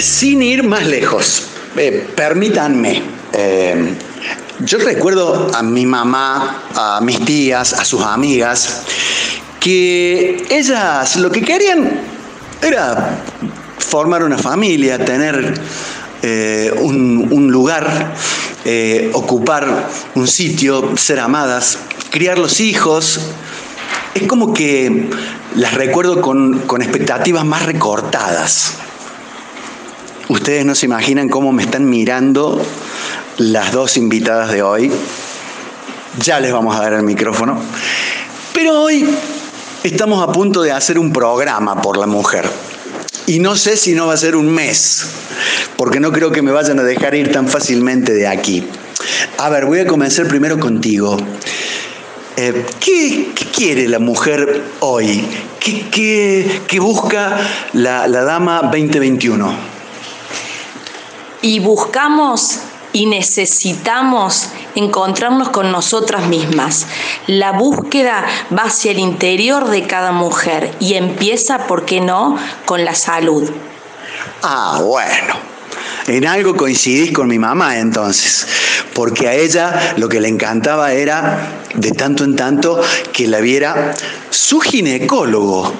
sin ir más lejos, eh, permítanme. eh, yo recuerdo a mi mamá, a mis tías, a sus amigas, que ellas lo que querían era formar una familia, tener eh, un, lugar, ocupar un sitio, ser amadas, criar los hijos. Es como que las recuerdo con, con expectativas más recortadas. Ustedes no se imaginan cómo me están mirando las dos invitadas de hoy. Ya les vamos a dar el micrófono. Pero hoy estamos a punto de hacer un programa por la mujer. Y no sé si no va a ser un mes, porque no creo que me vayan a dejar ir tan fácilmente de aquí. A ver, voy a comenzar primero contigo. Eh, ¿qué, quiere la mujer hoy? ¿Qué, qué- qué busca la, la dama 2021? Y buscamos y necesitamos encontrarnos con nosotras mismas. La búsqueda va hacia el interior de cada mujer y empieza, ¿por qué no?, con la salud. Ah, bueno. En algo coincidís con mi mamá entonces, porque a ella lo que le encantaba era, de tanto en tanto, que la viera su ginecólogo.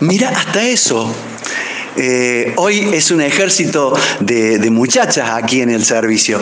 Mira, hasta eso. Eh, hoy es un ejército de, de muchachas aquí en el servicio.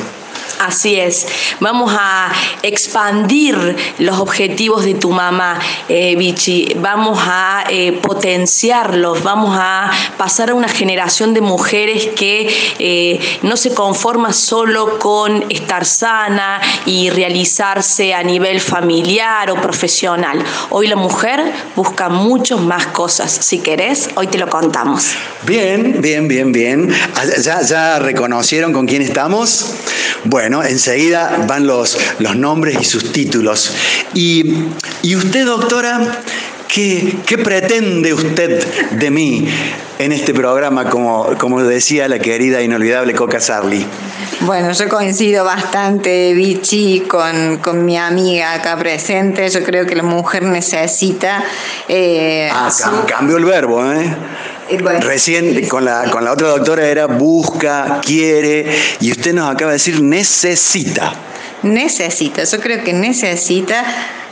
Así es, vamos a expandir los objetivos de tu mamá, eh, Vichy, vamos a eh, potenciarlos, vamos a pasar a una generación de mujeres que eh, no se conforma solo con estar sana y realizarse a nivel familiar o profesional. Hoy la mujer busca muchas más cosas. Si querés, hoy te lo contamos. Bien, bien, bien, bien. Ah, ¿Ya, ya reconocieron con quién estamos? Bueno, enseguida van los, los nombres y sus títulos. Y, y usted, doctora, ¿qué, qué pretende usted de mí en este programa, como, como decía la querida e inolvidable Coca Sarli? Bueno, yo coincido bastante, Vichy, con, con mi amiga acá presente. Yo creo que la mujer necesita... eh, Ah, su- cambió el verbo, ¿eh? Bueno, Recién con la, con la otra doctora era busca, quiere, y usted nos acaba de decir necesita. necesita, yo creo que necesita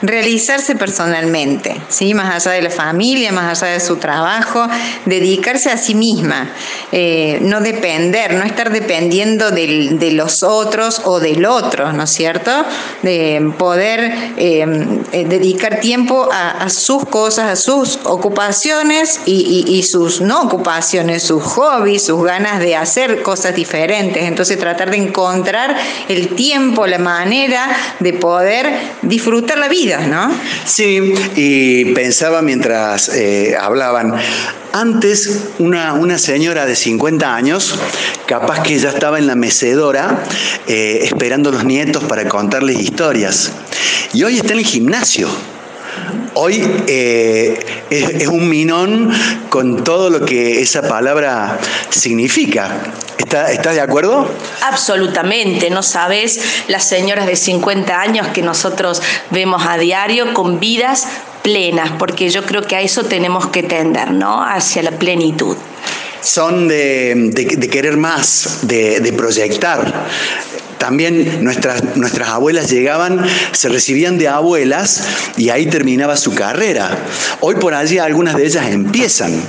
realizarse personalmente, ¿sí? más allá de la familia, más allá de su trabajo, dedicarse a sí misma, eh, no depender, no estar dependiendo de los otros o del otro, ¿no es cierto? De poder eh, eh, dedicar tiempo a, a sus cosas, a sus ocupaciones y, y- y sus no ocupaciones, sus hobbies, sus ganas de hacer cosas diferentes. Entonces tratar de encontrar el tiempo, la manera de poder disfrutar la vida, ¿no? Sí, y pensaba mientras eh, hablaban, antes una, una señora de 50 años, capaz que ya estaba en la mecedora eh, esperando a los nietos para contarles historias, y hoy está en el gimnasio. Hoy eh, es, es un minón con todo lo que esa palabra significa. ¿Está- ¿Estás de acuerdo? Absolutamente, no sabes las señoras de 50 años que nosotros vemos a diario con vidas plenas, porque yo creo que a eso tenemos que tender, ¿no? Hacia la plenitud. son de, de- de querer más, de, de proyectar. También nuestras, nuestras abuelas llegaban, se recibían de abuelas y ahí terminaba su carrera. Hoy por allí algunas de ellas empiezan.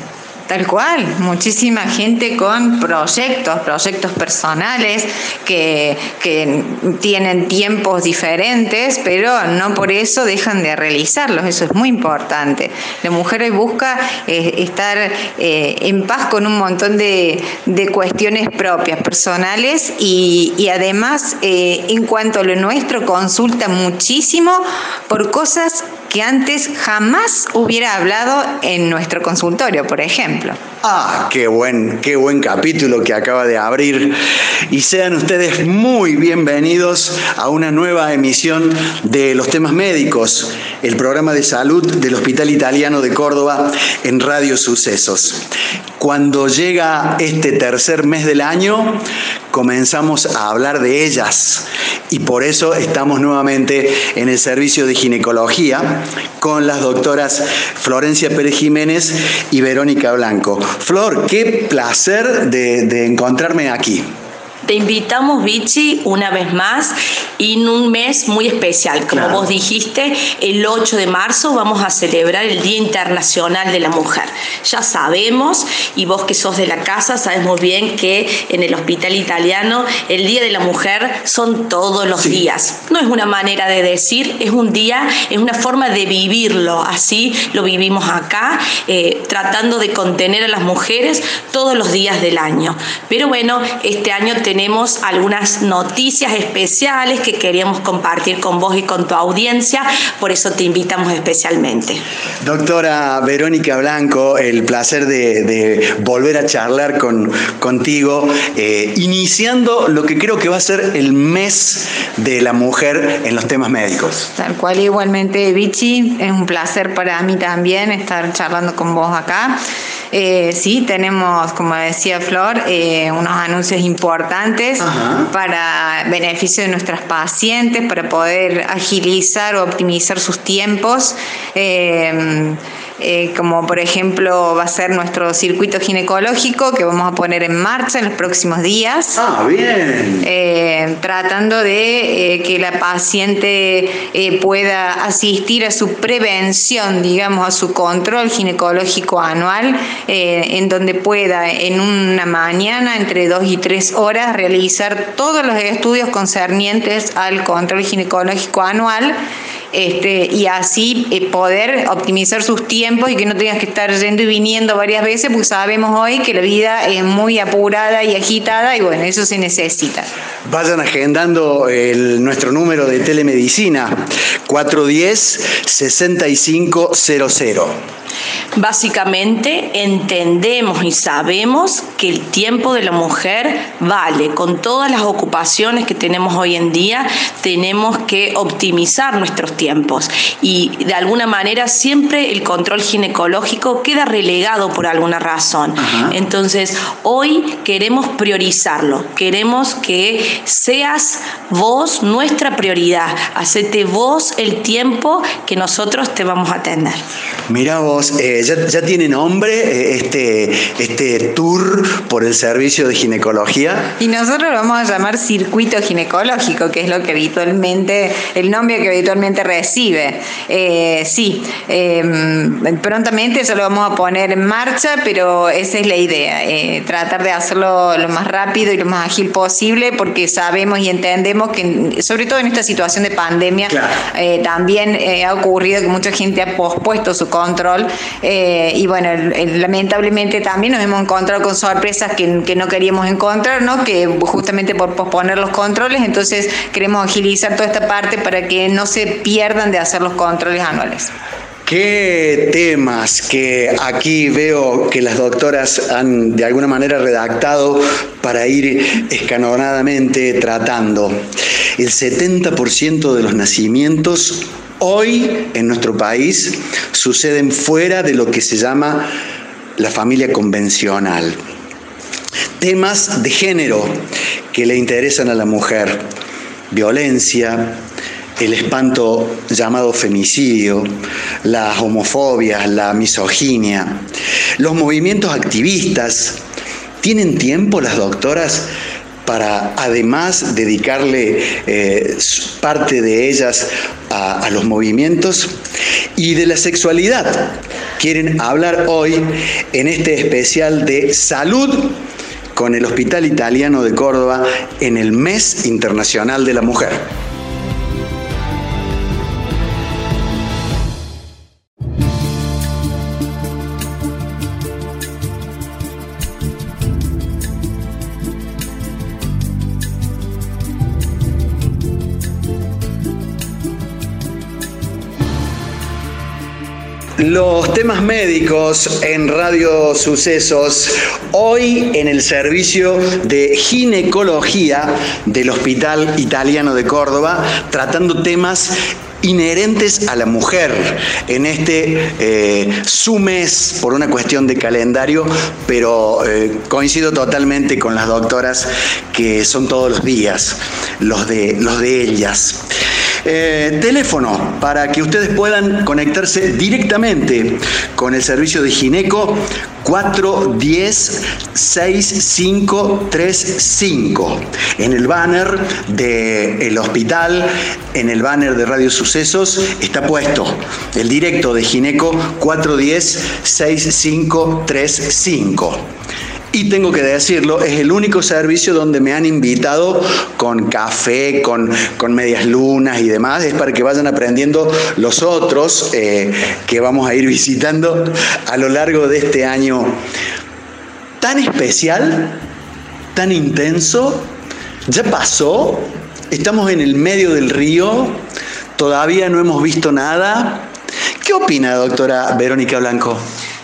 Tal cual, muchísima gente con proyectos, proyectos personales que, que tienen tiempos diferentes, pero no por eso dejan de realizarlos, eso es muy importante. La mujer hoy busca eh, estar eh, en paz con un montón de, de cuestiones propias, personales y, y además eh, en cuanto a lo nuestro consulta muchísimo por cosas que antes jamás hubiera hablado en nuestro consultorio, por ejemplo. Ah, qué buen, qué buen capítulo que acaba de abrir. Y sean ustedes muy bienvenidos a una nueva emisión de Los temas médicos, el programa de salud del Hospital Italiano de Córdoba en Radio Sucesos. cuando llega este tercer mes del año, comenzamos a hablar de ellas y por eso estamos nuevamente en el servicio de ginecología con las doctoras Florencia Pérez Jiménez y Verónica Blanco. Flor, qué placer de, encontrarme aquí. Te invitamos, Vichy, una vez más y en un mes muy especial. Como vos dijiste, el 8 de marzo vamos a celebrar el Día Internacional de la Mujer. Ya sabemos, y vos que sos de la casa, sabes muy bien que en el Hospital Italiano el Día de la Mujer son todos los días. No es una manera de decir, es un día, es una forma de vivirlo. Así lo vivimos acá, eh, tratando de contener a las mujeres todos los días del año. Pero bueno, este año te tenemos algunas noticias especiales que queríamos compartir con vos y con tu audiencia, por eso te invitamos especialmente. Doctora Verónica Blanco, el placer de, volver a charlar con, contigo, eh, iniciando lo que creo que va a ser el mes de la mujer en los temas médicos. Tal cual, igualmente, Vichy, es un placer para mí también estar charlando con vos acá. Eh, sí, tenemos, como decía Flor, eh, unos anuncios importantes para beneficio de nuestras pacientes, para poder agilizar o optimizar sus tiempos. Eh, eh, como por ejemplo va a ser nuestro circuito ginecológico que vamos a poner en marcha en los próximos días. Ah, bien. Eh, tratando de eh, que la paciente pueda asistir a su prevención, digamos, a su control ginecológico anual, en donde pueda en una mañana, entre dos y tres horas, realizar todos los estudios concernientes al control ginecológico anual este, y así eh, poder optimizar sus tiempos y que no tengas que estar yendo y viniendo varias veces, porque sabemos hoy que la vida es muy apurada y agitada y bueno, eso se necesita. Vayan agendando nuestro número de telemedicina 410-6500. Básicamente entendemos y sabemos que el tiempo de la mujer vale. Con todas las ocupaciones que tenemos hoy en día, tenemos que optimizar nuestros tiempos. Y de alguna manera siempre el control ginecológico queda relegado por alguna razón. Entonces, hoy queremos priorizarlo. Queremos que seas vos nuestra prioridad. Hacete vos el tiempo que nosotros te vamos a atender. Mira vos, eh, ya, tiene nombre eh, este, este tour por el servicio de ginecología. Y nosotros lo vamos a llamar circuito ginecológico, que es lo que habitualmente, el nombre que habitualmente recibe. Eh, sí, em, prontamente eso lo vamos a poner en marcha, pero esa es la idea, tratar de hacerlo lo más rápido y lo más ágil posible, porque sabemos y entendemos que, sobre todo en esta situación de pandemia, también ha ocurrido que mucha gente ha pospuesto su control eh, y bueno, lamentablemente también nos hemos encontrado con sorpresas que, que, no queríamos encontrar, ¿no? que justamente por posponer los controles, entonces queremos agilizar toda esta parte para que no se pierdan de hacer los controles anuales. Qué temas que aquí veo que las doctoras han de alguna manera redactado para ir escanonadamente tratando. El 70% de los nacimientos hoy en nuestro país suceden fuera de lo que se llama la familia convencional. Temas de género que le interesan a la mujer. Violencia, el espanto llamado femicidio, las homofobias, la misoginia, los movimientos activistas. ¿Tienen tiempo las doctoras para además dedicarle eh, parte de ellas a, los movimientos y de la sexualidad. Quieren hablar hoy en este especial de salud con el Hospital Italiano de Córdoba en el Mes Internacional de la Mujer. Los temas médicos en Radio Sucesos, hoy en el servicio de ginecología del Hospital Italiano de Córdoba, tratando temas inherentes a la mujer en este eh, sumes por una cuestión de calendario, pero eh, coincido totalmente con las doctoras que son todos los días los de, los de ellas. Eh, teléfono para que ustedes puedan conectarse directamente con el servicio de Gineco 410-6535. En el banner del hospital, en el banner de Radio Sucesos, está puesto el directo de Gineco 410-6535. Y tengo que decirlo, es el único servicio donde me han invitado con café, con, medias lunas y demás. Es para que vayan aprendiendo los otros eh, que vamos a ir visitando a lo largo de este año tan especial, tan intenso. Ya pasó, estamos en el medio del río, todavía no hemos visto nada. ¿Qué opina, doctora Verónica Blanco?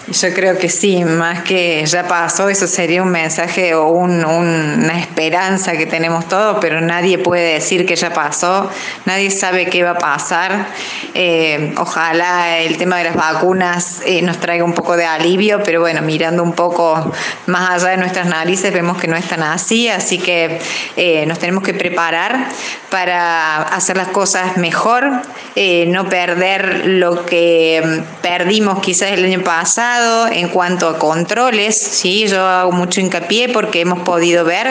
Yo creo que sí, más que ya pasó, eso sería un mensaje o una esperanza que tenemos todos, pero nadie puede decir que ya pasó, nadie sabe qué va a pasar. Eh, ojalá el tema de las vacunas eh, nos traiga un poco de alivio, pero bueno, mirando un poco más allá de nuestras narices vemos que no es tan así, así que eh, nos tenemos que preparar para hacer las cosas mejor, no perder lo que perdimos quizás el año pasado en cuanto a controles, ¿sí? yo hago mucho hincapié porque hemos podido ver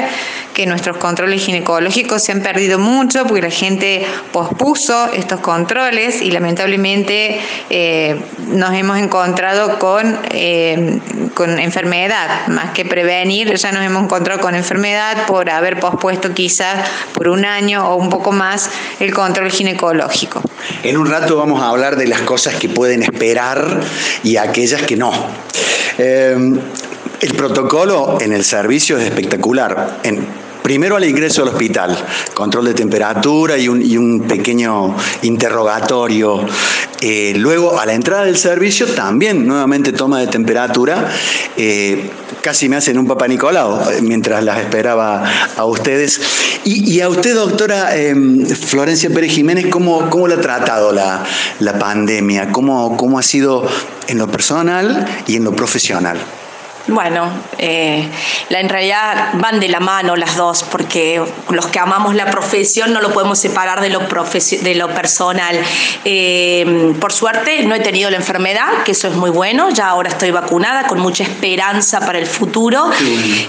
que nuestros controles ginecológicos se han perdido mucho porque la gente pospuso estos controles y lamentablemente eh, nos hemos encontrado con, eh, con enfermedad, más que prevenir, ya nos hemos encontrado con enfermedad por haber pospuesto quizás por un año o un poco más el control ginecológico. En un rato vamos a hablar de las cosas que pueden esperar y aquellas que no. Em, el protocolo en el servicio es espectacular. Primero al ingreso al hospital, control de temperatura y un, pequeño interrogatorio. Eh, luego a la entrada del servicio también nuevamente toma de temperatura. Eh, casi me hacen un papá Nicolau eh, mientras las esperaba a ustedes. Y, a usted, doctora em, Florencia Pérez Jiménez, ¿cómo, cómo le ha tratado la, pandemia? ¿Cómo, ¿Cómo ha sido en lo personal y en lo profesional? Bueno, eh, la, en realidad van de la mano las dos, porque los que amamos la profesión no lo podemos separar de lo, de lo personal. Eh, por suerte no he tenido la enfermedad, que eso es muy bueno, ya ahora estoy vacunada con mucha esperanza para el futuro.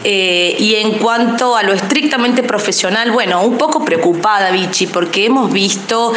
Eh, y en cuanto a lo estrictamente profesional, bueno, un poco preocupada, Vichy, porque hemos visto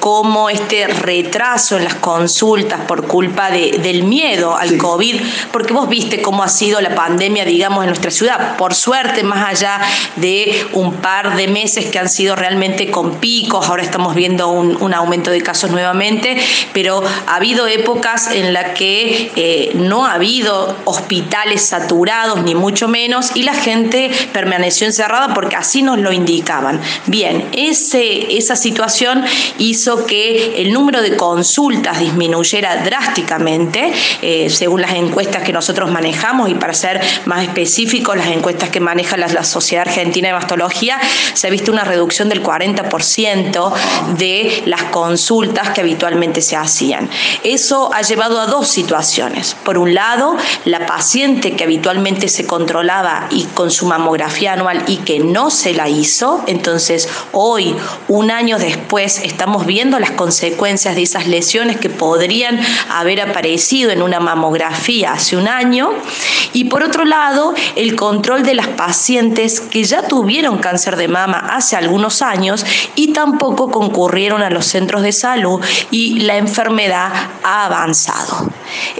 cómo este retraso en las consultas por culpa de, del miedo al COVID, porque vos viste cómo ha sido la pandemia, digamos, en nuestra ciudad. Por suerte, más allá de un par de meses que han sido realmente con picos, ahora estamos viendo un, aumento de casos nuevamente, pero ha habido épocas en las que eh, no ha habido hospitales saturados, ni mucho menos, y la gente permaneció encerrada porque así nos lo indicaban. Bien, ese, esa situación hizo que el número de consultas disminuyera drásticamente, eh, según las encuestas que nosotros manejamos y para ser más específicos, las encuestas que maneja la, Sociedad Argentina de Mastología, se ha visto una reducción del 40% de las consultas que habitualmente se hacían. Eso ha llevado a dos situaciones. Por un lado, la paciente que habitualmente se controlaba y con su mamografía anual y que no se la hizo, entonces hoy, un año después, estamos viendo las consecuencias de esas lesiones que podrían haber aparecido en una mamografía hace un año y por otro lado, el control de las pacientes que ya tuvieron cáncer de mama hace algunos años y tampoco concurrieron a los centros de salud y la enfermedad ha avanzado.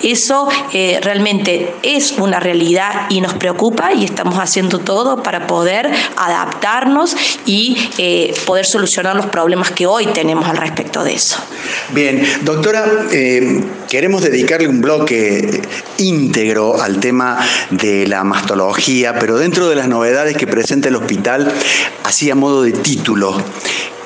Eso eh, realmente es una realidad y nos preocupa y estamos haciendo todo para poder adaptarnos y eh, poder solucionar los problemas que hoy tenemos al respecto de eso. Bien, doctora, eh, queremos dedicarle un bloque íntegro al tema de la mastología, pero dentro de las novedades que presenta el hospital, así a modo de título,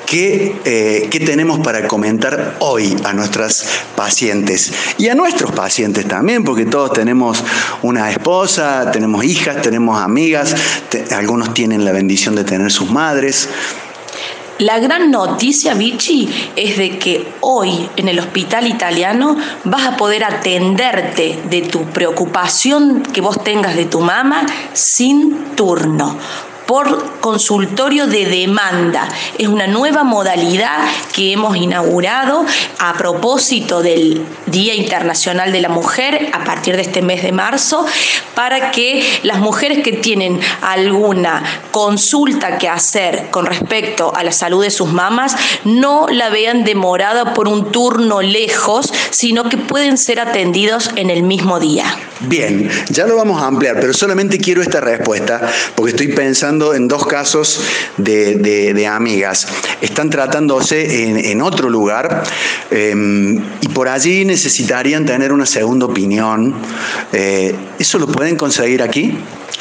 eh, ¿Qué, tenemos para comentar hoy a nuestras pacientes? Y a nuestros pacientes también, porque todos tenemos una esposa, tenemos hijas, tenemos amigas, algunos tienen la bendición de tener sus madres. La gran noticia, Vichy, es de que hoy en el hospital italiano vas a poder atenderte de tu preocupación que vos tengas de tu mamá sin turno por consultorio de demanda. Es una nueva modalidad que hemos inaugurado a propósito del Día Internacional de la Mujer a partir de este mes de marzo para que las mujeres que tienen alguna consulta que hacer con respecto a la salud de sus mamás no la vean demorada por un turno lejos, sino que pueden ser atendidos en el mismo día. Bien, ya lo vamos a ampliar, pero solamente quiero esta respuesta porque estoy pensando en dos casos de, amigas. Están tratándose en, otro lugar em, y por allí necesitarían tener una segunda opinión. Eh, ¿Eso lo pueden conseguir aquí?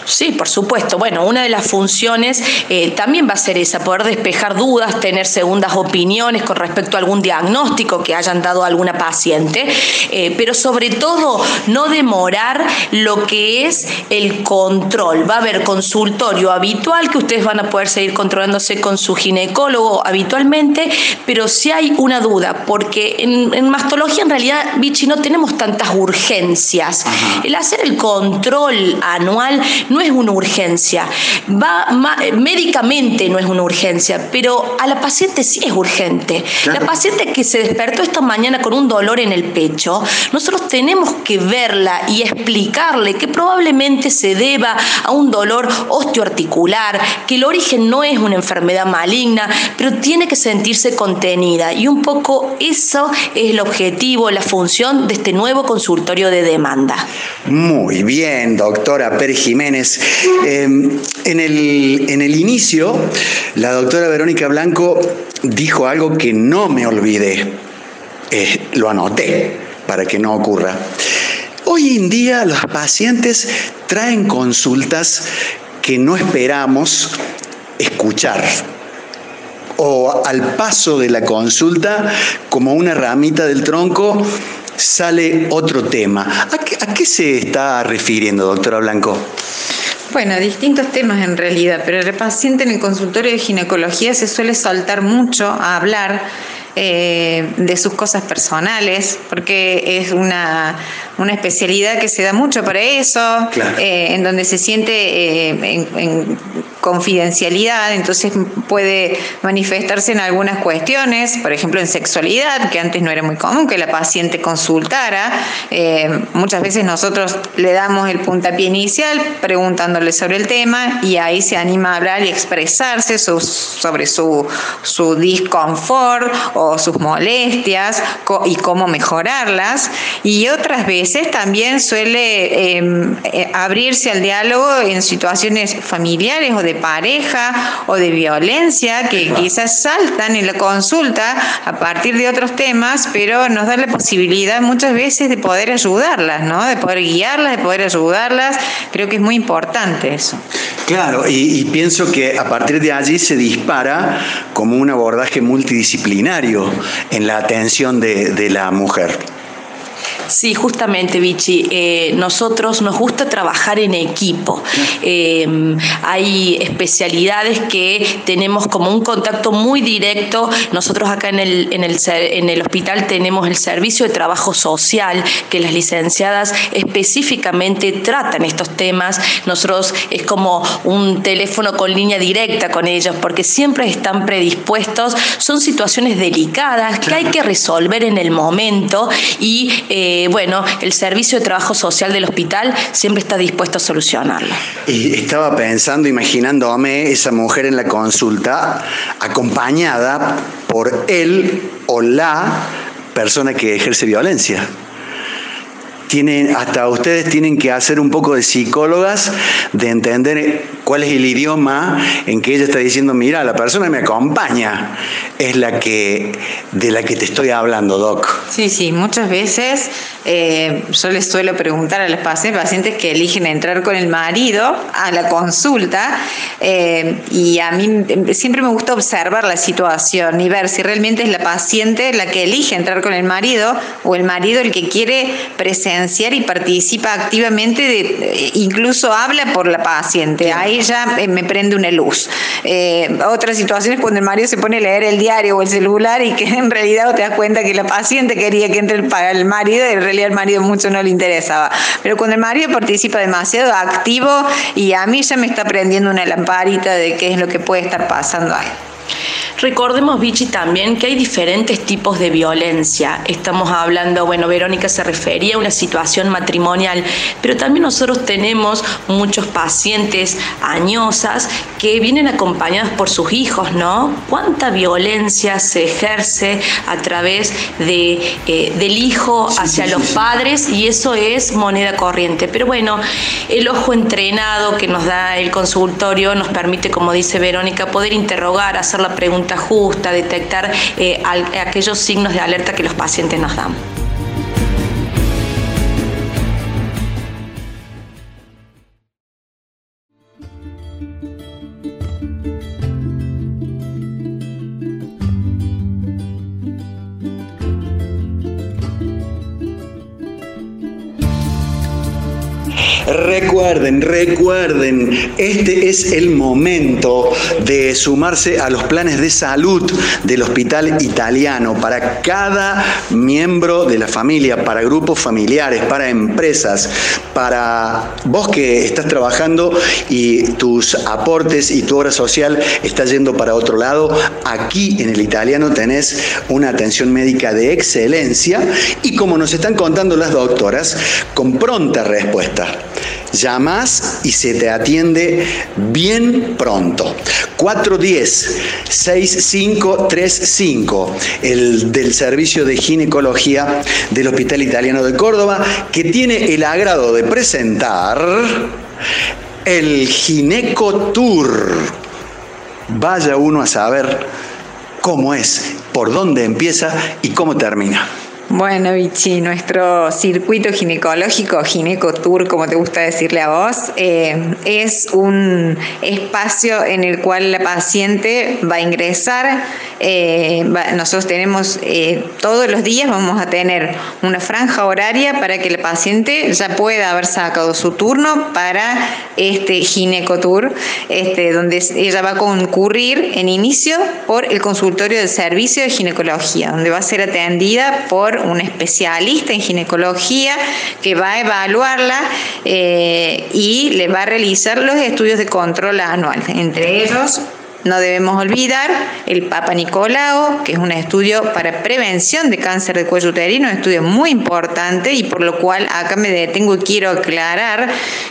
Sí, por supuesto. Bueno, una de las funciones eh, también va a ser esa, poder despejar dudas, tener segundas opiniones con respecto a algún diagnóstico que hayan dado a alguna paciente, eh, pero sobre todo no demorar lo que es el control. Va a haber consultorio habitual que ustedes van a poder seguir controlándose con su ginecólogo habitualmente, pero si hay una duda, porque en, mastología en realidad, Vichy, no tenemos tantas urgencias. El hacer el control anual no es una urgencia. Va, médicamente no es una urgencia, pero a la paciente sí es urgente. La paciente que se despertó esta mañana con un dolor en el pecho, nosotros tenemos que verla y explicarle que probablemente se deba a un dolor osteoarticular, que el origen no es una enfermedad maligna, pero tiene que sentirse contenida. Y un poco eso es el objetivo, la función de este nuevo consultorio de demanda. Muy bien, doctora Pérez Jiménez. Em, en, el, en el inicio, la doctora Verónica Blanco dijo algo que no me olvidé. Eh, lo anoté para que no ocurra. Hoy en día los pacientes traen consultas que no esperamos escuchar o al paso de la consulta como una ramita del tronco sale otro tema. ¿A qué, se está refiriendo, doctora Blanco? Bueno, distintos temas en realidad, pero el paciente en el consultorio de ginecología se suele saltar mucho a hablar eh, de sus cosas personales, porque es una, especialidad que se da mucho para eso, eh, en donde se siente eh, en, confidencialidad, entonces puede manifestarse en algunas cuestiones, por ejemplo en sexualidad, que antes no era muy común que la paciente consultara. muchas veces nosotros le damos el puntapié inicial preguntándole sobre el tema y ahí se anima a hablar y expresarse sobre su, su disconfort o sus molestias y cómo mejorarlas. Y otras veces también suele em, eh, abrirse al diálogo en situaciones familiares o de pareja o de violencia que quizás saltan en la consulta a partir de otros temas, pero nos da la posibilidad muchas veces de poder ayudarlas, ¿no? de poder guiarlas, de poder ayudarlas. Creo que es muy importante eso. Claro, y, y pienso que a partir de allí se dispara como un abordaje multidisciplinario en la atención de, de la mujer. Sí, justamente, Vichy. Eh, nosotros nos gusta trabajar en equipo. Eh, hay especialidades que tenemos como un contacto muy directo. Nosotros acá en el, en el, en el hospital tenemos el servicio de trabajo social, que las licenciadas específicamente tratan estos temas. Nosotros es como un teléfono con línea directa con ellos, porque siempre están predispuestos. Son situaciones delicadas que hay que resolver en el momento y eh, eh, bueno, el servicio de trabajo social del hospital siempre está dispuesto a solucionarlo. Y estaba pensando, imaginándome esa mujer en la consulta acompañada por él o la persona que ejerce violencia tienen, hasta ustedes tienen que hacer un poco de psicólogas, de entender cuál es el idioma en que ella está diciendo, mira, la persona que me acompaña es la que, de la que te estoy hablando, Doc. Sí, sí, muchas veces eh, yo les suelo preguntar a los pacientes, pacientes que eligen entrar con el marido a la consulta eh, y a mí siempre me gusta observar la situación y ver si realmente es la paciente la que elige entrar con el marido o el marido el que quiere y participa activamente, de, incluso habla por la paciente. Ahí ya me prende una luz. otras situaciones cuando el marido se pone a leer el diario o el celular y que en realidad te das cuenta que la paciente quería que entre el, marido y en realidad el marido mucho no le interesaba. Pero cuando el marido participa demasiado activo y a mí ya me está prendiendo una lamparita de qué es lo que puede estar pasando ahí. Recordemos, Vichy, también que hay diferentes tipos de violencia. Estamos hablando, bueno, Verónica se refería a una situación matrimonial, pero también nosotros tenemos muchos pacientes añosas que vienen acompañados por sus hijos, ¿no? ¿Cuánta violencia se ejerce a través de, eh, del hijo hacia los padres? Y eso es moneda corriente. Pero bueno, el ojo entrenado que nos da el consultorio nos permite, como dice Verónica, poder interrogar, hacer la pregunta justa, detectar eh, aquellos signos de alerta que los pacientes nos dan. Recuerden, este es el momento de sumarse a los planes de salud del Hospital Italiano para cada miembro de la familia, para grupos familiares, para empresas, para vos que estás trabajando y tus aportes y tu obra social está yendo para otro lado. Aquí en el Italiano tenés una atención médica de excelencia y como nos están contando las doctoras, con pronta respuesta. Llamas y se te atiende bien pronto. 410-6535, el del servicio de ginecología del Hospital Italiano de Córdoba, que tiene el agrado de presentar el Gineco Tour. Vaya uno a saber cómo es, por dónde empieza y cómo termina. Bueno, Vichy, nuestro circuito ginecológico, Ginecotour, como te gusta decirle a vos, eh, es un espacio en el cual la paciente va a ingresar. Eh, nosotros tenemos eh, todos los días, vamos a tener una franja horaria para que la paciente ya pueda haber sacado su turno para este Ginecotour, este, donde ella va a concurrir en inicio por el consultorio de servicio de ginecología, donde va a ser atendida por un especialista en ginecología que va a evaluarla eh, y le va a realizar los estudios de control anual, entre ellos no debemos olvidar el Papa Nicolau, que es un estudio para prevención de cáncer de cuello uterino, un estudio muy importante y por lo cual acá me detengo y quiero aclarar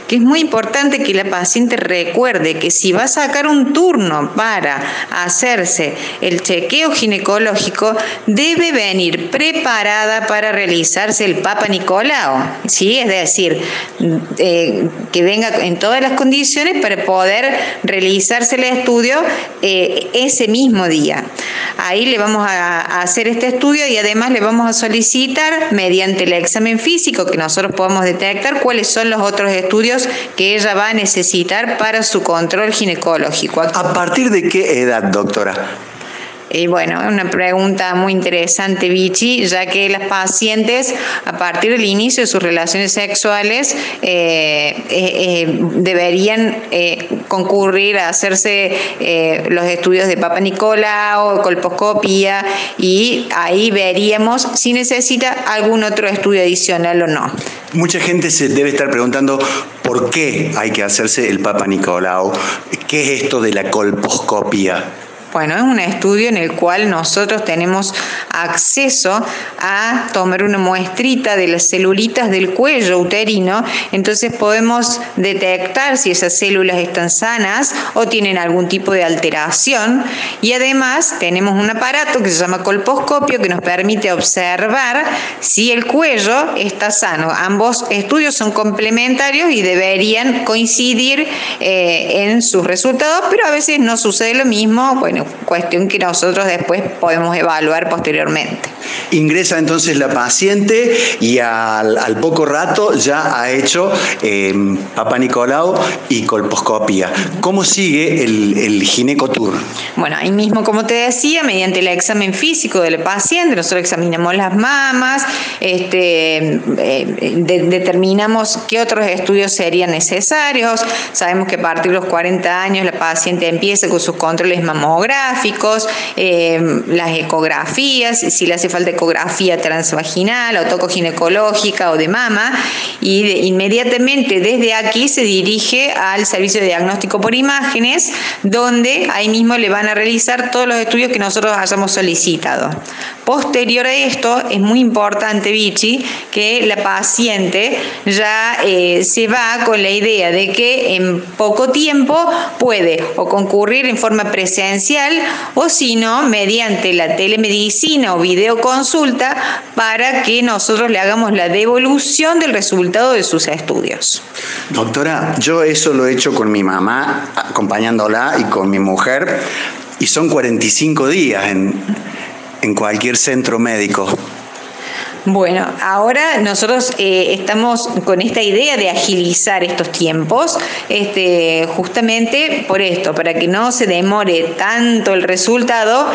que es muy importante que la paciente recuerde que si va a sacar un turno para hacerse el chequeo ginecológico, debe venir preparada para realizarse el Papa Nicolau, ¿sí? es decir, eh, que venga en todas las condiciones para poder realizarse el estudio eh, ese mismo día. Ahí le vamos a, hacer este estudio y además le vamos a solicitar mediante el examen físico que nosotros podemos detectar cuáles son los otros estudios que ella va a necesitar para su control ginecológico. ¿A partir de qué edad, doctora? Y bueno, una pregunta muy interesante, Vichy, ya que las pacientes, a partir del inicio de sus relaciones sexuales, eh, eh, eh, deberían concurrir a hacerse los estudios de Papa o colposcopía, y ahí veríamos si necesita algún otro estudio adicional o no. Mucha gente se debe estar preguntando por qué hay que hacerse el Papa Nicolau, qué es esto de la colposcopía. Bueno, es un estudio en el cual nosotros tenemos acceso a tomar una muestrita de las celulitas del cuello uterino, entonces podemos detectar si esas células están sanas o tienen algún tipo de alteración y además tenemos un aparato que se llama colposcopio que nos permite observar si el cuello está sano. Ambos estudios son complementarios y deberían coincidir eh, en sus resultados, pero a veces no sucede lo mismo. Bueno, cuestión que nosotros después podemos evaluar posteriormente. Ingresa entonces la paciente y al, poco rato ya ha hecho eh, Papa Nicolau y colposcopía. ¿Cómo sigue el, el? Bueno, ahí mismo, como te decía, mediante el examen físico del paciente, nosotros examinamos las mamas, este, eh, determinamos qué otros estudios serían necesarios. Sabemos que a partir de los 40 años la paciente empieza con sus controles mamográficos, eh, las ecografías, si le hace falta ecografía transvaginal o tocoginecológica o de mama, y inmediatamente desde aquí se dirige al servicio de diagnóstico por imágenes, donde ahí mismo le van a realizar todos los estudios que nosotros hayamos solicitado. Posterior a esto, es muy importante, Vichy, que la paciente ya eh, se va con la idea de que en poco tiempo puede o concurrir en forma presencial o si no, mediante la telemedicina o videoconsulta para que nosotros le hagamos la devolución del resultado de sus estudios. Doctora, yo eso lo he hecho con mi mamá, acompañándola y con mi mujer, y son 45 días en, en cualquier centro médico. Bueno, ahora nosotros eh, estamos con esta idea de agilizar estos tiempos, este, justamente por esto, para que no se demore tanto el resultado,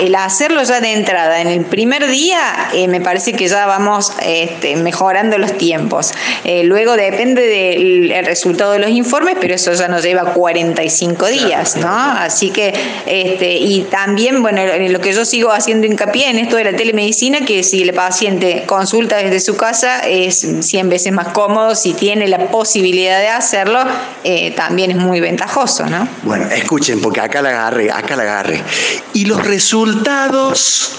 el hacerlo ya de entrada en el primer día, eh, me parece que ya vamos este, mejorando los tiempos. Eh, luego depende del resultado de los informes, pero eso ya nos lleva 45 días, ¿no? Así que, este, y también, bueno, lo que yo sigo haciendo hincapié en esto de la telemedicina, que si el paciente consulta desde su casa es 100 veces más cómodo, si tiene la posibilidad de hacerlo, eh, también es muy ventajoso, ¿no? Bueno, escuchen, porque acá la agarre, acá la agarre. Y los resultados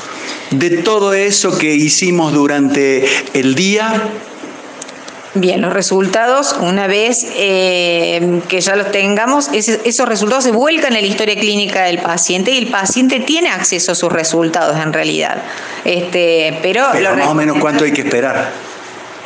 de todo eso que hicimos durante el día? Bien, los resultados, una vez eh, que ya los tengamos, esos resultados se vuelcan en la historia clínica del paciente y el paciente tiene acceso a sus resultados en realidad. Este, pero, pero más o menos cuánto hay que esperar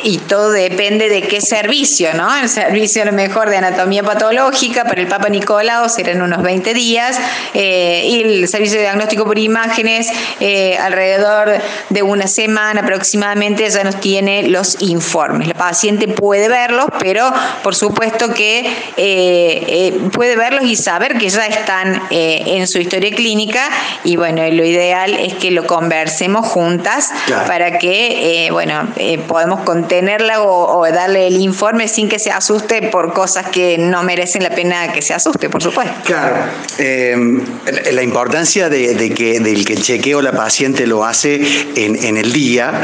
y todo depende de qué servicio, ¿no? El servicio a lo mejor de anatomía patológica para el Papa Nicolau serán unos 20 días eh, y el servicio de diagnóstico por imágenes eh, alrededor de una semana aproximadamente ya nos tiene los informes. El paciente puede verlos, pero por supuesto que eh, puede verlos y saber que ya están en su historia clínica y bueno, lo ideal es que lo conversemos juntas para que, bueno, podemos contar tenerla o, darle el informe sin que se asuste por cosas que no merecen la pena que se asuste, por supuesto. Claro, em, la importancia de, que, del que el chequeo la paciente lo hace en, el día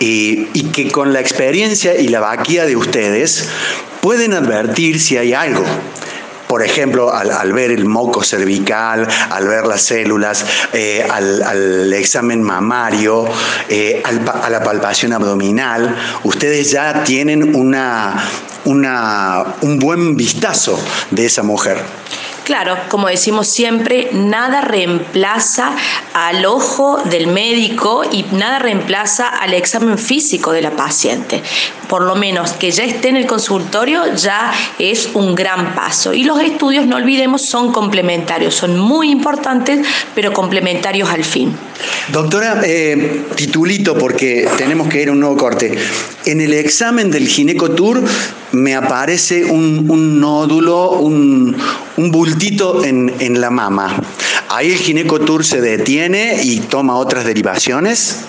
y, y que con la experiencia y la vaquía de ustedes pueden advertir si hay algo por ejemplo, al, ver el moco cervical, al ver las células, eh, al, examen mamario, eh, a la palpación abdominal, ustedes ya tienen una, un buen vistazo de esa mujer. Claro, como decimos siempre, nada reemplaza al ojo del médico y nada reemplaza al examen físico de la paciente. Por lo menos que ya esté en el consultorio ya es un gran paso. Y los estudios, no olvidemos, son complementarios, son muy importantes, pero complementarios al fin. Doctora, eh, titulito porque tenemos que ir a un nuevo corte. En el examen del ginecotour me aparece un, nódulo, un, un bultito en, en, la mama. Ahí el ginecotour se detiene y toma otras derivaciones.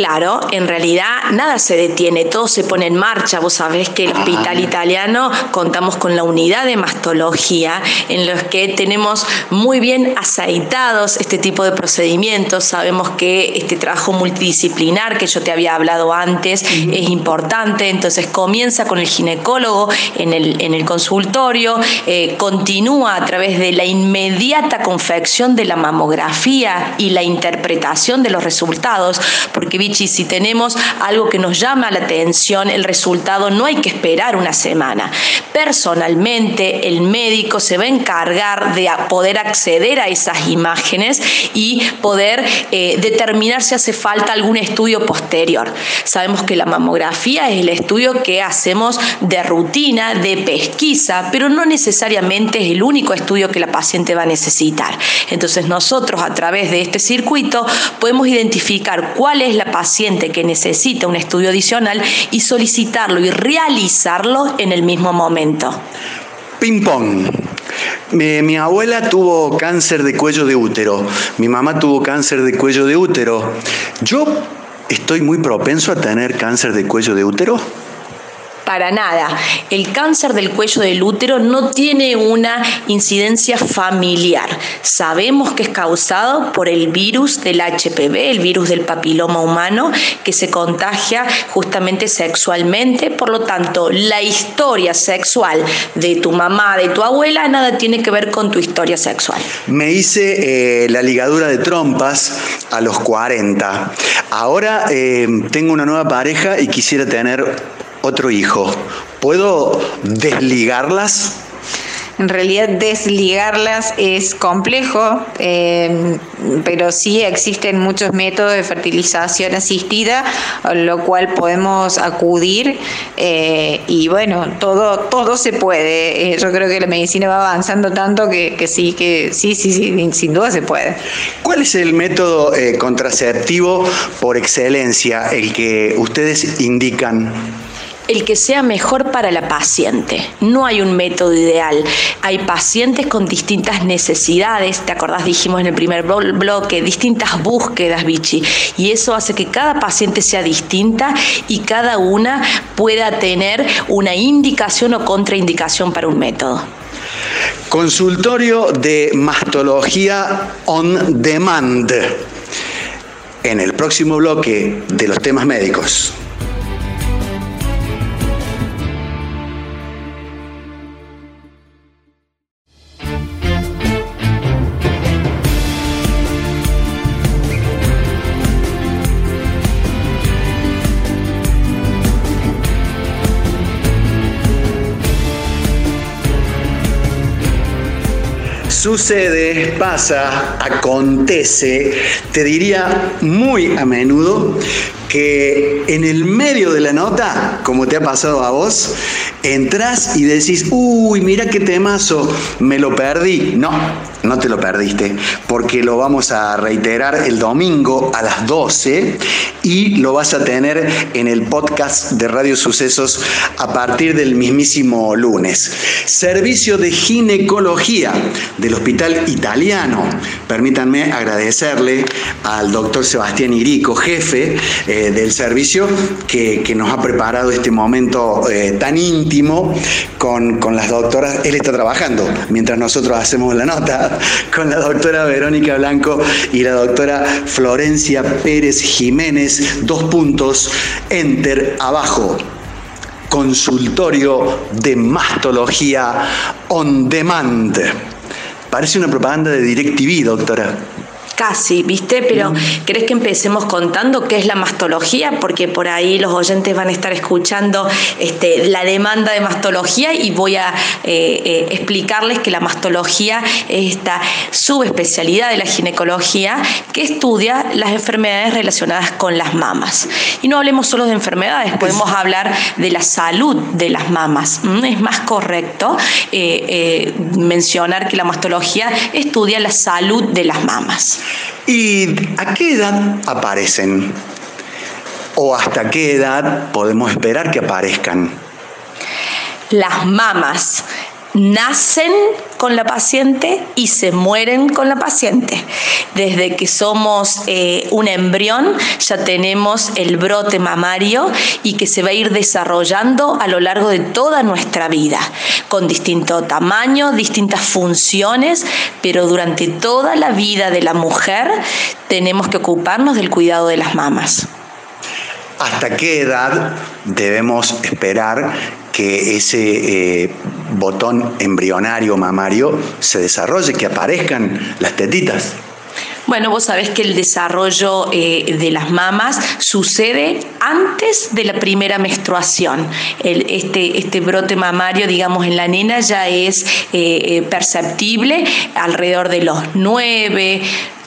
Claro, en realidad nada se detiene, todo se pone en marcha. Vos sabés que el hospital italiano contamos con la unidad de mastología en los que tenemos muy bien aceitados este tipo de procedimientos. Sabemos que este trabajo multidisciplinar que yo te había hablado antes es importante, entonces comienza con el ginecólogo en el, en el consultorio, eh, continúa a través de la inmediata confección de la mamografía y la interpretación de los resultados, porque Vichy, si tenemos algo que nos llama la atención, el resultado no hay que esperar una semana. Personalmente, el médico se va a encargar de poder acceder a esas imágenes y poder eh, determinar si hace falta algún estudio posterior. Sabemos que la mamografía es el estudio que hacemos de rutina, de pesquisa, pero no necesariamente es el único estudio que la paciente va a necesitar. Entonces nosotros a través de este circuito podemos identificar cuál es la paciente que necesita un estudio adicional y solicitarlo y realizarlo en el mismo momento. Ping pong. Mi, abuela tuvo cáncer de cuello de útero, mi mamá tuvo cáncer de cuello de útero. ¿Yo estoy muy propenso a tener cáncer de cuello de útero? Para nada. El cáncer del cuello del útero no tiene una incidencia familiar. Sabemos que es causado por el virus del HPV, el virus del papiloma humano, que se contagia justamente sexualmente. Por lo tanto, la historia sexual de tu mamá, de tu abuela, nada tiene que ver con tu historia sexual. Me hice eh, la ligadura de trompas a los 40. Ahora eh, tengo una nueva pareja y quisiera tener otro hijo, ¿puedo desligarlas? En realidad desligarlas es complejo, eh, pero sí existen muchos métodos de fertilización asistida, a lo cual podemos acudir eh, y bueno, todo, todo se puede. Eh, yo creo que la medicina va avanzando tanto que, que, sí, que sí, sí, sí, sin duda se puede. ¿Cuál es el método contraceptivo por excelencia, el que ustedes indican? El que sea mejor para la paciente. No hay un método ideal. Hay pacientes con distintas necesidades, ¿te acordás? Dijimos en el primer bloque, distintas búsquedas, Vichy. Y eso hace que cada paciente sea distinta y cada una pueda tener una indicación o contraindicación para un método. Consultorio de mastología on demand. En el próximo bloque de los temas médicos. Sucede, pasa, acontece, te diría muy a menudo que en el medio de la nota, como te ha pasado a vos, entras y decís, uy, mira qué temazo, me lo perdí. No, no te lo perdiste, porque lo vamos a reiterar el domingo a las 12 y lo vas a tener en el podcast de Radio Sucesos a partir del mismísimo lunes. Servicio de ginecología del Hospital Italiano. Permítanme agradecerle al doctor Sebastián Irico, jefe eh, del servicio, que, nos ha preparado este momento eh, tan íntimo con, con las doctoras. Él está trabajando mientras nosotros hacemos la nota con la doctora Verónica Blanco y la doctora Florencia Pérez Jiménez. Dos puntos, enter abajo. Consultorio de mastología on demand. Parece una propaganda de DirecTV, doctora. Casi, ¿viste? Pero ¿crees que empecemos contando qué es la mastología? Porque por ahí los oyentes van a estar escuchando este, la demanda de mastología y voy a eh, eh, explicarles que la mastología es esta subespecialidad de la ginecología que estudia las enfermedades relacionadas con las mamas. Y no hablemos solo de enfermedades, podemos hablar de la salud de las mamas. Es más correcto eh, mencionar que la mastología estudia la salud de las mamas. ¿Y a qué edad aparecen? ¿O hasta qué edad podemos esperar que aparezcan? Las mamas nacen con la paciente y se mueren con la paciente. Desde que somos eh, un embrión ya tenemos el brote mamario y que se va a ir desarrollando a lo largo de toda nuestra vida, con distinto tamaño, distintas funciones, pero durante toda la vida de la mujer tenemos que ocuparnos del cuidado de las mamas. ¿Hasta qué edad debemos esperar que ese eh, botón embrionario mamario se desarrolle, que aparezcan las tetitas? Bueno, vos sabés que el desarrollo eh, de las mamas sucede antes de la primera menstruación. este, este brote mamario, digamos, en la nena ya es eh, perceptible alrededor de los 9,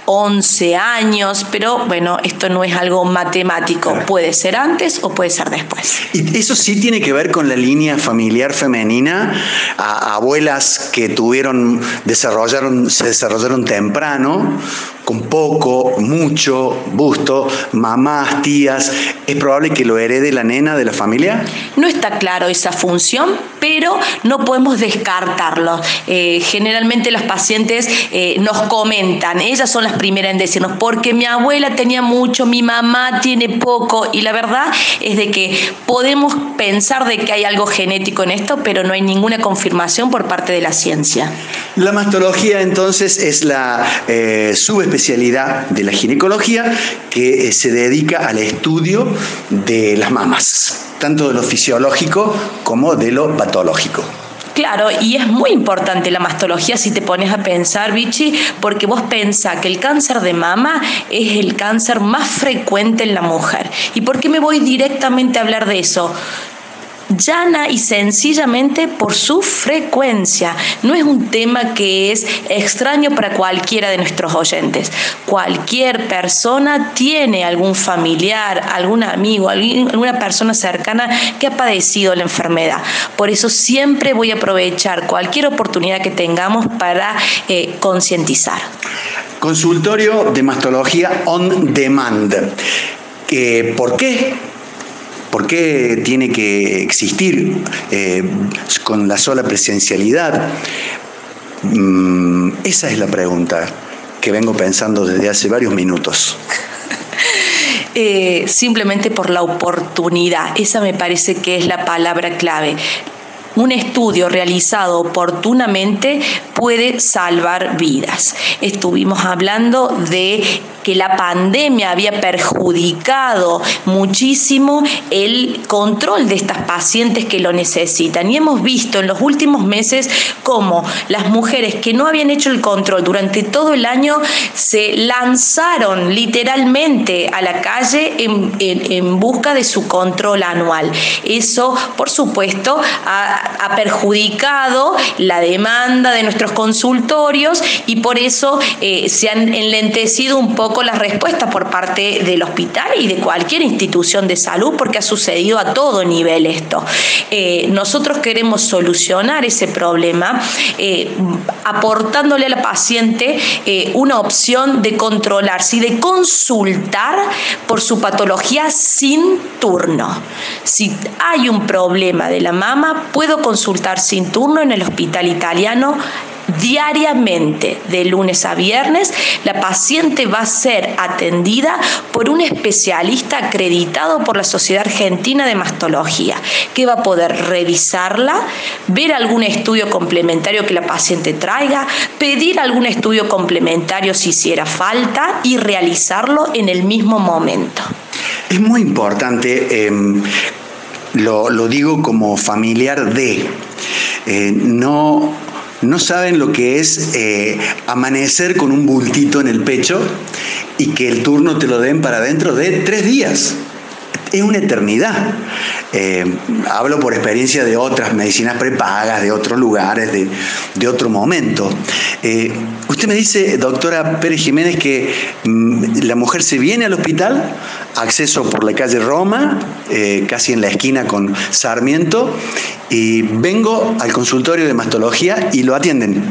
11 años, pero bueno, esto no es algo matemático, puede ser antes o puede ser después. Y eso sí tiene que ver con la línea familiar femenina, abuelas que tuvieron, desarrollaron, se desarrollaron temprano, con poco, mucho busto, mamás, tías, ¿es probable que lo herede la nena de la familia? No está claro esa función, pero no podemos descartarlo. Eh, generalmente los pacientes eh, nos comentan, ellas son las primeras en decirnos, porque mi abuela tenía mucho, mi mamá tiene poco, y la verdad es de que podemos pensar de que hay algo genético en esto, pero no hay ninguna confirmación por parte de la ciencia. La mastología entonces es la eh, especialidad de la ginecología que eh, se dedica al estudio de las mamas, tanto de lo fisiológico como de lo patológico. Claro, y es muy importante la mastología si te pones a pensar, Vichy, porque vos pensás que el cáncer de mama es el cáncer más frecuente en la mujer. ¿Y por qué me voy directamente a hablar de eso? Llana y sencillamente por su frecuencia. No es un tema que es extraño para cualquiera de nuestros oyentes. Cualquier persona tiene algún familiar, algún amigo, alguna persona cercana que ha padecido la enfermedad. Por eso siempre voy a aprovechar cualquier oportunidad que tengamos para eh, concientizar. Consultorio de mastología on demand. Eh, ¿Por qué? ¿Por qué tiene que existir eh, con la sola presencialidad? Mm, esa es la pregunta que vengo pensando desde hace varios minutos. Eh, simplemente por la oportunidad. Esa me parece que es la palabra clave un estudio realizado oportunamente puede salvar vidas. Estuvimos hablando de que la pandemia había perjudicado muchísimo el control de estas pacientes que lo necesitan. Y hemos visto en los últimos meses cómo las mujeres que no habían hecho el control durante todo el año se lanzaron literalmente a la calle en, busca de su control anual. Eso, por supuesto, ha, perjudicado la demanda de nuestros consultorios y por eso eh, se han enlentecido un poco las respuestas por parte del hospital y de cualquier institución de salud, porque ha sucedido a todo nivel esto. Eh, nosotros queremos solucionar ese problema eh, aportándole a la paciente eh, una opción de controlarse y de consultar por su patología sin turno. Si hay un problema de la mama, puedo consultar sin turno en el hospital italiano diariamente, de lunes a viernes, la paciente va a ser atendida por un especialista acreditado por la Sociedad Argentina de Mastología, que va a poder revisarla, ver algún estudio complementario que la paciente traiga, pedir algún estudio complementario si hiciera falta y realizarlo en el mismo momento. Es muy importante, em, lo, digo como familiar de, eh, no no saben lo que es eh, amanecer con un bultito en el pecho y que el turno te lo den para dentro de tres días. Es una eternidad. Eh, hablo por experiencia de otras medicinas prepagas, de otros lugares, de, otro momento. Eh, usted me dice, doctora Pérez Jiménez, que mm, la mujer se viene al hospital, acceso por la calle Roma, eh, casi en la esquina con Sarmiento, y vengo al consultorio de mastología y lo atienden.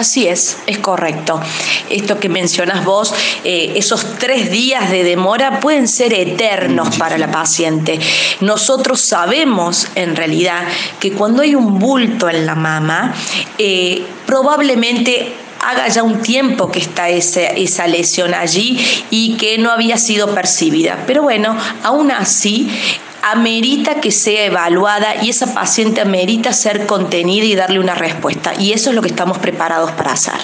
Así es, es correcto. Esto que mencionas vos, eh, esos tres días de demora pueden ser eternos para la paciente. Nosotros sabemos en realidad que cuando hay un bulto en la mama, eh, probablemente haga ya un tiempo que está esa lesión allí y que no había sido percibida. Pero bueno, aún así amerita que sea evaluada y esa paciente amerita ser contenida y darle una respuesta. Y eso es lo que estamos preparados para hacer.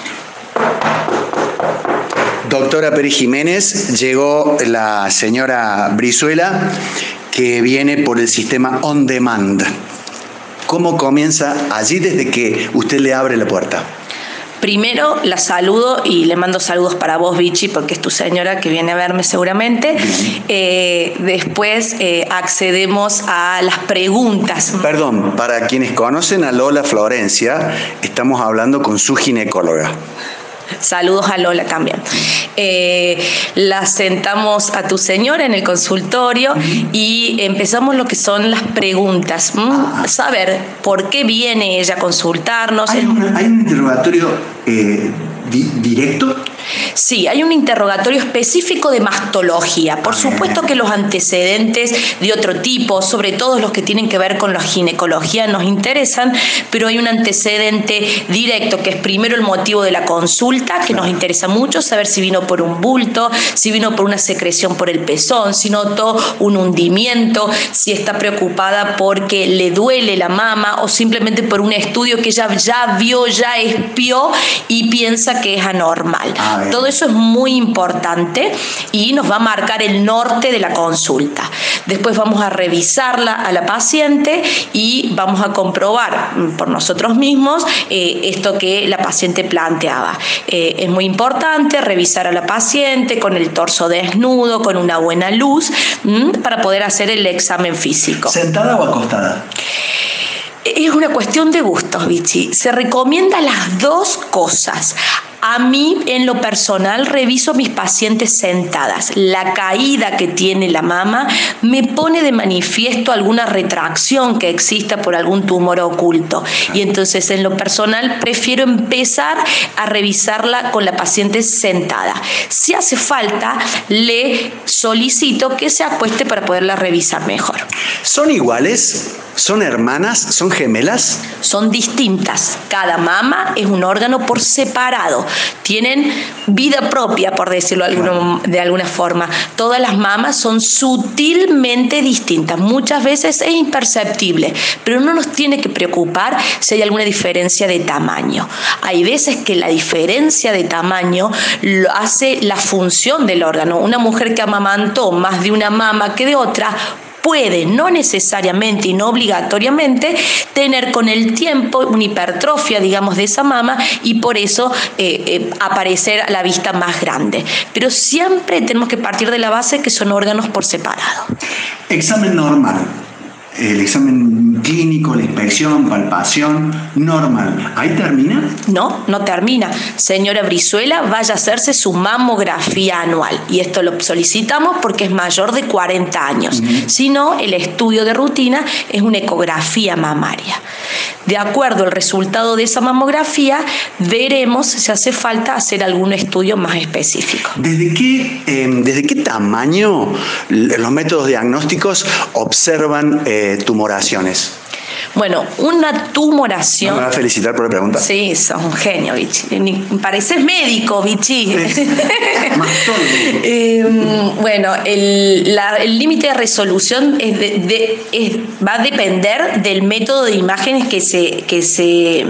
Doctora Peri Jiménez, llegó la señora Brizuela que viene por el sistema on demand. ¿Cómo comienza allí desde que usted le abre la puerta? Primero la saludo y le mando saludos para vos, Vichy, porque es tu señora que viene a verme seguramente. Eh, después eh, accedemos a las preguntas. Perdón, para quienes conocen a Lola Florencia, estamos hablando con su ginecóloga. Saludos a Lola también. Eh, la sentamos a tu señora en el consultorio y empezamos lo que son las preguntas. Saber por qué viene ella a consultarnos. ¿Hay, un interrogatorio eh, directo? Sí, hay un interrogatorio específico de mastología. Por supuesto que los antecedentes de otro tipo, sobre todo los que tienen que ver con la ginecología, nos interesan, pero hay un antecedente directo que es primero el motivo de la consulta, que nos interesa mucho, saber si vino por un bulto, si vino por una secreción por el pezón, si notó un hundimiento, si está preocupada porque le duele la mama o simplemente por un estudio que ella ya vio, ya espió y piensa que es anormal. Ah, todo eso es muy importante y nos va a marcar el norte de la consulta. Después vamos a revisarla a la paciente y vamos a comprobar por nosotros mismos eh, esto que la paciente planteaba. Eh, es muy importante revisar a la paciente con el torso desnudo, con una buena luz, para poder hacer el examen físico. ¿Sentada o acostada? Es una cuestión de gustos, Vichy. Se recomienda las dos cosas. A mí, en lo personal, reviso mis pacientes sentadas. La caída que tiene la mama me pone de manifiesto alguna retracción que exista por algún tumor oculto. Y entonces, en lo personal, prefiero empezar a revisarla con la paciente sentada. Si hace falta, le solicito que se acueste para poderla revisar mejor. ¿Son iguales? ¿Son hermanas? ¿Son gemelas? Son distintas. Cada mama es un órgano por separado. Tienen vida propia, por decirlo de alguna forma. Todas las mamas son sutilmente distintas. Muchas veces es imperceptible, pero no nos tiene que preocupar si hay alguna diferencia de tamaño. Hay veces que la diferencia de tamaño lo hace la función del órgano. Una mujer que amamantó más de una mama que de otra puede, no necesariamente y no obligatoriamente, tener con el tiempo una hipertrofia, digamos, de esa mama y por eso eh, eh, aparecer a la vista más grande. Pero siempre tenemos que partir de la base que son órganos por separado. Examen normal el examen clínico, la inspección, palpación, normal. ¿Ahí termina? No, no termina. Señora Brizuela, vaya a hacerse su mamografía anual. Y esto lo solicitamos porque es mayor de 40 años. Si no, el estudio de rutina es una ecografía mamaria. De acuerdo al resultado de esa mamografía, veremos si hace falta hacer algún estudio más específico. ¿Desde qué, em, ¿desde qué tamaño los métodos diagnósticos observan eh, tumoraciones? Bueno, una tumoración. ¿Me vas a felicitar por la pregunta? Sí, sos un genio, Vichy. Pareces médico, Vichy. Em, bueno, el límite de resolución va a depender del método de imágenes que se, que se,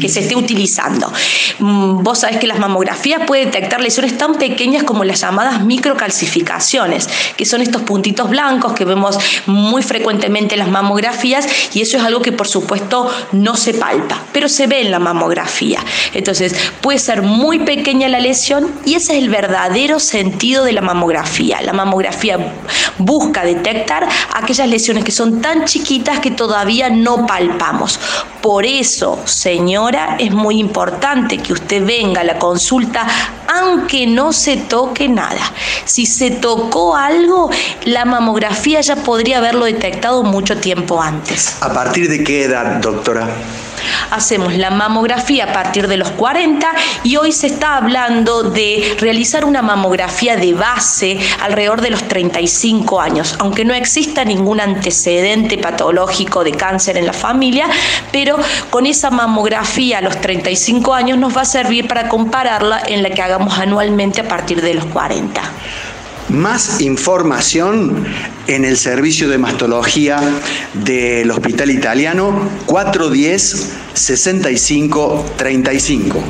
que se esté utilizando. Mm, vos sabés que las mamografías pueden detectar lesiones tan pequeñas como las llamadas microcalcificaciones, que son estos puntitos blancos que vemos muy frecuentemente en las mamografías y eso es algo que por supuesto no se palpa, pero se ve en la mamografía. Entonces puede ser muy pequeña la lesión y ese es el verdadero sentido de la mamografía. La mamografía busca detectar aquellas lesiones que son tan chiquitas que todavía no palpamos. Por eso, señora, es muy importante que usted venga a la consulta aunque no se toque nada. Si se tocó algo, la mamografía ya podría haberlo detectado mucho tiempo antes. ¿A partir de qué edad, doctora? Hacemos la mamografía a partir de los 40 y hoy se está hablando de realizar una mamografía de base alrededor de los 35 años, aunque no exista ningún antecedente patológico de cáncer en la familia, pero con esa mamografía a los 35 años nos va a servir para compararla en la que hagamos anualmente a partir de los 40. Más información en el servicio de mastología del Hospital Italiano 410 65 35.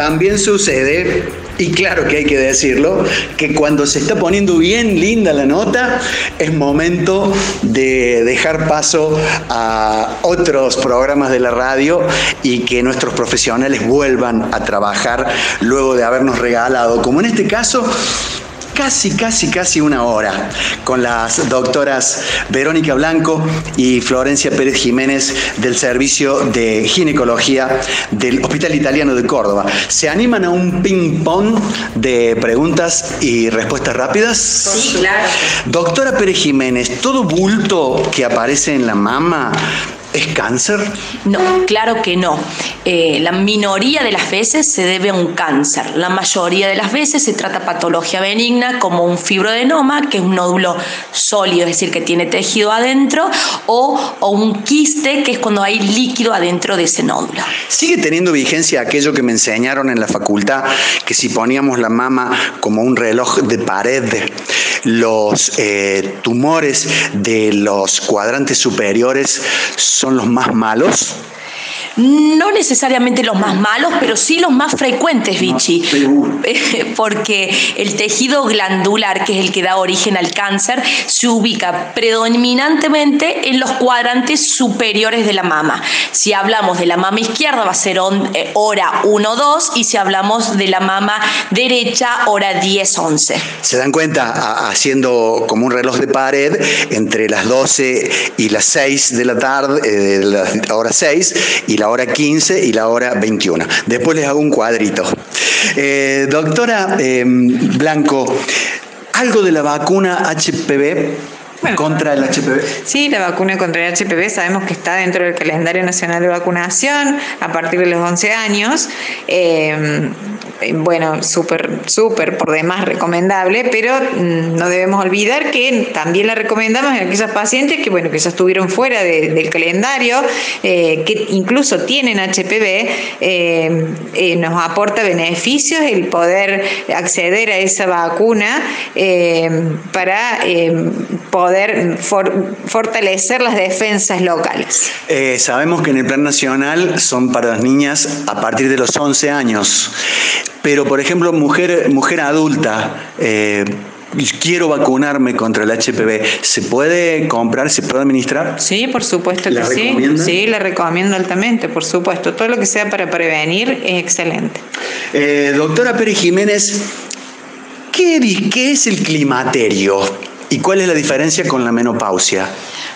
también sucede, y claro que hay que decirlo, que cuando se está poniendo bien linda la nota, es momento de dejar paso a otros programas de la radio y que nuestros profesionales vuelvan a trabajar luego de habernos regalado, como en este caso, casi, casi, casi una hora con las doctoras Verónica Blanco y Florencia Pérez Jiménez del Servicio de Ginecología del Hospital Italiano de Córdoba. ¿Se animan a un ping-pong de preguntas y respuestas rápidas? Sí, claro. Doctora Pérez Jiménez, ¿todo bulto que aparece en la mama ¿Es cáncer? No, claro que no. Eh, la minoría de las veces se debe a un cáncer. La mayoría de las veces se trata patología benigna como un fibroadenoma, que es un nódulo sólido, es decir, que tiene tejido adentro, o, o un quiste, que es cuando hay líquido adentro de ese nódulo. ¿Sigue teniendo vigencia aquello que me enseñaron en la facultad, que si poníamos la mama como un reloj de pared, los eh, tumores de los cuadrantes superiores son los más malos? No necesariamente los más malos, pero sí los más frecuentes, Vichy. Porque el tejido glandular, que es el que da origen al cáncer, se ubica predominantemente en los cuadrantes superiores de la mama. Si hablamos de la mama izquierda, va a ser eh, hora 1-2, y si hablamos de la mama derecha, hora 10-11. ¿Se dan cuenta? Haciendo como un reloj de pared entre las 12 y las 6 de la tarde, eh, la hora 6, y la hora 15 y la hora 21. Después les hago un cuadrito. Eh, doctora eh, Blanco, ¿algo de la vacuna HPV? contra el HPV. Sí, la vacuna contra el HPV sabemos que está dentro del calendario nacional de vacunación a partir de los 11 años. Eh, bueno, súper, súper por demás recomendable, pero mm, no debemos olvidar que también la recomendamos en aquellas pacientes que, bueno, que ya estuvieron fuera del calendario, eh, que incluso tienen HPV, eh, nos aporta beneficios el poder acceder a esa vacuna para poder fortalecer las defensas locales. Eh, sabemos que en el plan nacional son para las niñas a partir de los 11 años, pero por ejemplo, mujer, mujer adulta, eh, quiero vacunarme contra el HPV, ¿se puede comprar, se puede administrar? Sí, por supuesto que sí. Sí, le recomiendo altamente, por supuesto. Todo lo que sea para prevenir es excelente. Eh, doctora Pérez Jiménez, ¿qué, ¿qué es el climaterio? ¿Y cuál es la diferencia con la menopausia?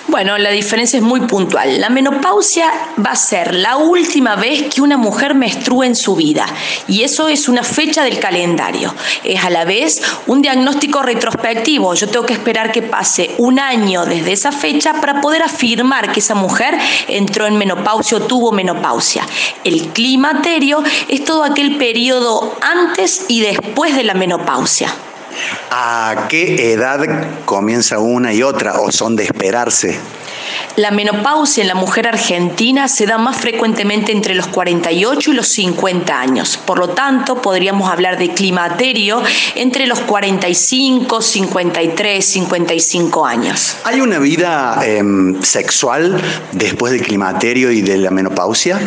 Bueno, la diferencia es muy puntual. La menopausia va a ser la última vez que una mujer menstrua en su vida y eso es una fecha del calendario. Es a la vez un diagnóstico retrospectivo. Yo tengo que esperar que pase un año desde esa fecha para poder afirmar que esa mujer entró en menopausia o tuvo menopausia. El climaterio es todo aquel periodo antes y después de la menopausia. ¿A qué edad comienza una y otra o son de esperarse? La menopausia en la mujer argentina se da más frecuentemente entre los 48 y los 50 años. Por lo tanto, podríamos hablar de climaterio entre los 45, 53, 55 años. ¿Hay una vida em, sexual después del climaterio y de la menopausia?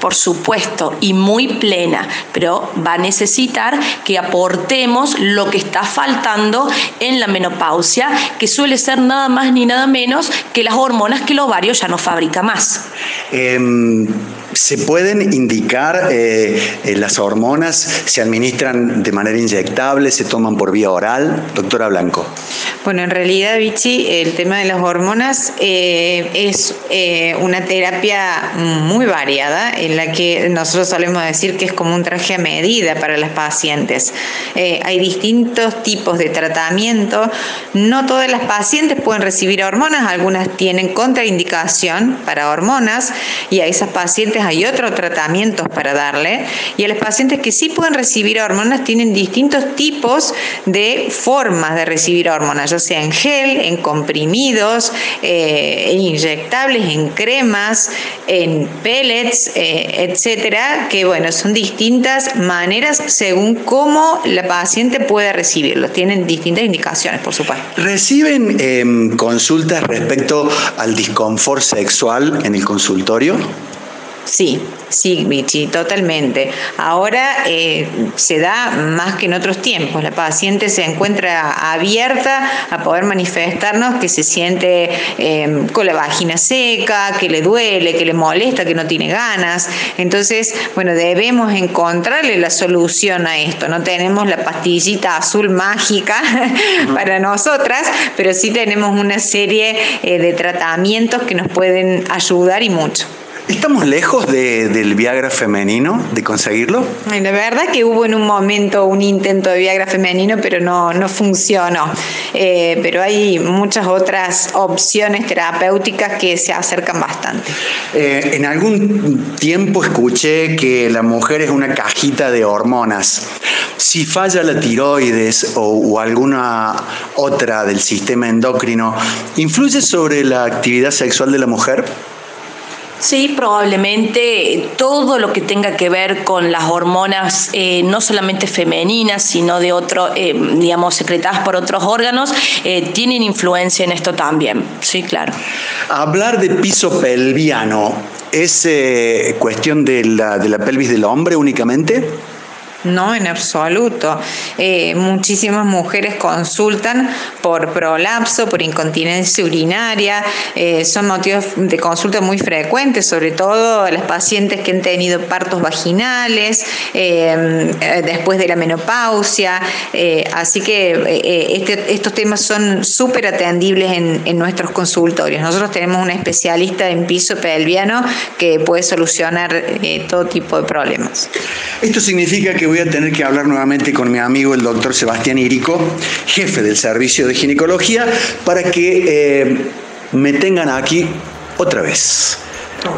Por supuesto, y muy plena, pero va a necesitar que aportemos lo que está faltando en la menopausia, que suele ser nada más ni nada menos que las hormonas que el ovario ya no fabrica más. Em, ¿Se pueden indicar eh, eh, las hormonas? ¿Se administran de manera inyectable? ¿Se toman por vía oral? Doctora Blanco. Bueno, en realidad, Vichy, el tema de las hormonas eh, es una terapia muy variada en la que nosotros solemos decir que es como un traje a medida para las pacientes. hay distintos tipos de tratamiento. No todas las pacientes pueden recibir hormonas, algunas tienen contraindicación para hormonas y a esas pacientes hay otros tratamientos para darle. Y a los pacientes que sí pueden recibir hormonas tienen distintos tipos de formas de recibir hormonas, ya sea en gel, en comprimidos, eh, en inyectables, en cremas, en pellets, eh, etcétera, que bueno, son distintas maneras según cómo la paciente puede recibirlos. Tienen distintas indicaciones, por supuesto. ¿Reciben em, consultas respecto al disconfort sexual en el consultorio? Sí, sí, Vichy, totalmente. Ahora eh, se da más que en otros tiempos. La paciente se encuentra abierta a poder manifestarnos que se siente em, con la vagina seca, que le duele, que le molesta, que no tiene ganas. Entonces, bueno, debemos encontrarle la solución a esto. No tenemos la pastillita azul mágica para nosotras, pero sí tenemos una serie eh, de tratamientos que nos pueden ayudar y mucho. ¿Estamos lejos del Viagra femenino, de conseguirlo? La verdad que hubo en un momento un intento de Viagra femenino, pero no, no funcionó. Eh, pero hay muchas otras opciones terapéuticas que se acercan bastante. Eh, en algún tiempo escuché que la mujer es una cajita de hormonas. Si falla la tiroides o, o alguna otra del sistema endocrino, ¿influye sobre la actividad sexual de la mujer? Sí, probablemente todo lo que tenga que ver con las hormonas, eh, no solamente femeninas, sino de otro, eh, digamos, secretadas por otros órganos, eh, tienen influencia en esto también. Sí, claro. Hablar de piso pelviano, ¿es cuestión de la, de la pelvis del hombre únicamente? No, en absoluto. Eh, muchísimas mujeres consultan por prolapso, por incontinencia urinaria. Eh, son motivos de consulta muy frecuentes, sobre todo las pacientes que han tenido partos vaginales eh, después de la menopausia. así que este, estos temas son súper atendibles en, nuestros consultorios. Nosotros tenemos una especialista en piso pelviano que puede solucionar todo tipo de problemas. Esto significa que a tener que hablar nuevamente con mi amigo el doctor Sebastián Irico, jefe del servicio de ginecología, para que eh, me tengan aquí otra vez.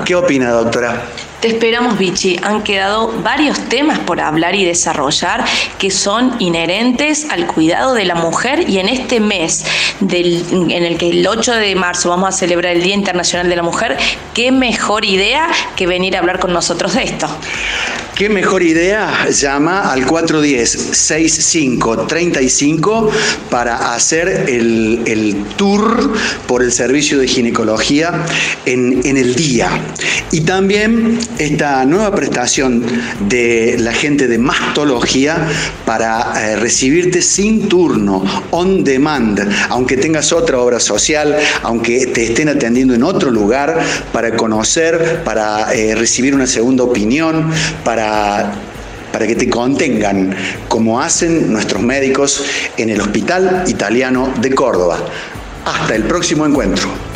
¿Qué opina, doctora? Te esperamos, Vichy. Han quedado varios temas por hablar y desarrollar que son inherentes al cuidado de la mujer y en este mes del, en el que el 8 de marzo vamos a celebrar el Día Internacional de la Mujer, qué mejor idea que venir a hablar con nosotros de esto. ¿Qué mejor idea? Llama al 410-6535 para hacer el, tour por el servicio de ginecología en, en el día. Y también esta nueva prestación de la gente de mastología para eh, recibirte sin turno, on demand, aunque tengas otra obra social, aunque te estén atendiendo en otro lugar, para conocer, para eh, recibir una segunda opinión, para que te contengan, como hacen nuestros médicos en el Hospital Italiano de Córdoba. Hasta el próximo encuentro.